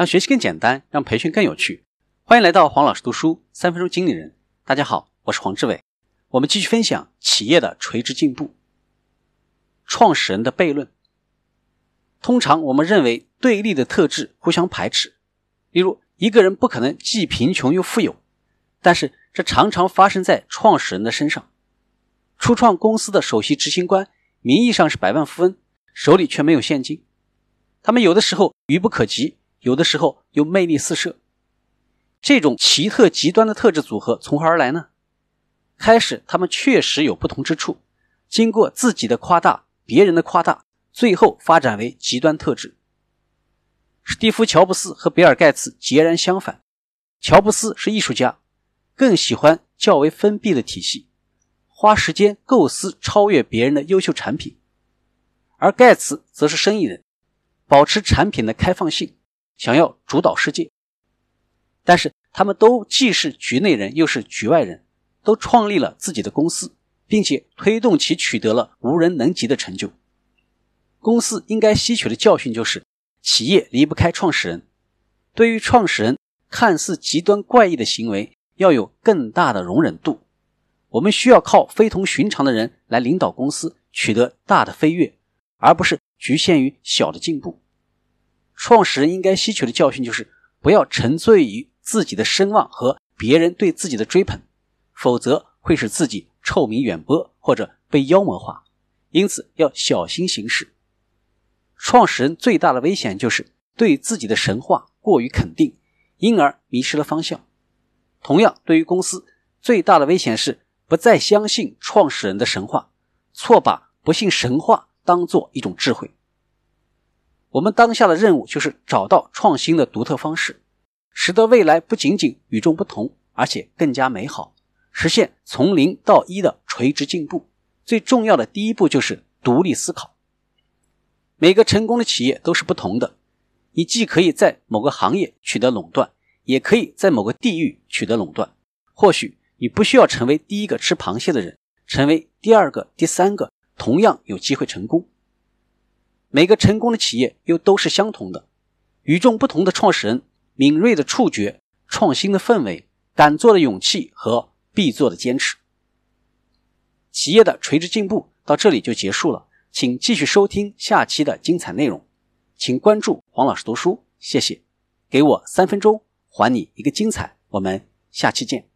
让学习更简单，让培训更有趣。欢迎来到黄老师读书三分钟经理人。大家好，我是黄志伟。我们继续分享企业的垂直进步。创始人的悖论。通常我们认为对立的特质互相排斥。例如，一个人不可能既贫穷又富有，但是这常常发生在创始人的身上。初创公司的首席执行官名义上是百万富翁，手里却没有现金。他们有的时候愚不可及。有的时候又魅力四射，这种奇特极端的特质组合从何而来呢？开始他们确实有不同之处，经过自己的夸大、别人的夸大，最后发展为极端特质。史蒂夫·乔布斯和比尔·盖茨截然相反，乔布斯是艺术家，更喜欢较为封闭的体系，花时间构思超越别人的优秀产品，而盖茨则是生意人，保持产品的开放性。想要主导世界，但是他们都既是局内人又是局外人，都创立了自己的公司，并且推动其取得了无人能及的成就。公司应该吸取的教训就是：企业离不开创始人。对于创始人看似极端怪异的行为，要有更大的容忍度。我们需要靠非同寻常的人来领导公司，取得大的飞跃，而不是局限于小的进步。创始人应该吸取的教训就是，不要沉醉于自己的声望和别人对自己的追捧，否则会使自己臭名远播或者被妖魔化。因此要小心行事。创始人最大的危险就是对自己的神话过于肯定，因而迷失了方向。同样，对于公司最大的危险是不再相信创始人的神话，错把不信神话当做一种智慧。我们当下的任务就是找到创新的独特方式，使得未来不仅仅与众不同，而且更加美好，实现从零到一的垂直进步。最重要的第一步就是独立思考。每个成功的企业都是不同的，你既可以在某个行业取得垄断，也可以在某个地域取得垄断。或许你不需要成为第一个吃螃蟹的人，成为第二个、第三个，同样有机会成功。每个成功的企业又都是相同的，与众不同的创始人、敏锐的触觉、创新的氛围、敢做的勇气和必做的坚持。企业的垂直进步到这里就结束了，请继续收听下期的精彩内容。请关注黄老师读书，谢谢。给我三分钟，还你一个精彩。我们下期见。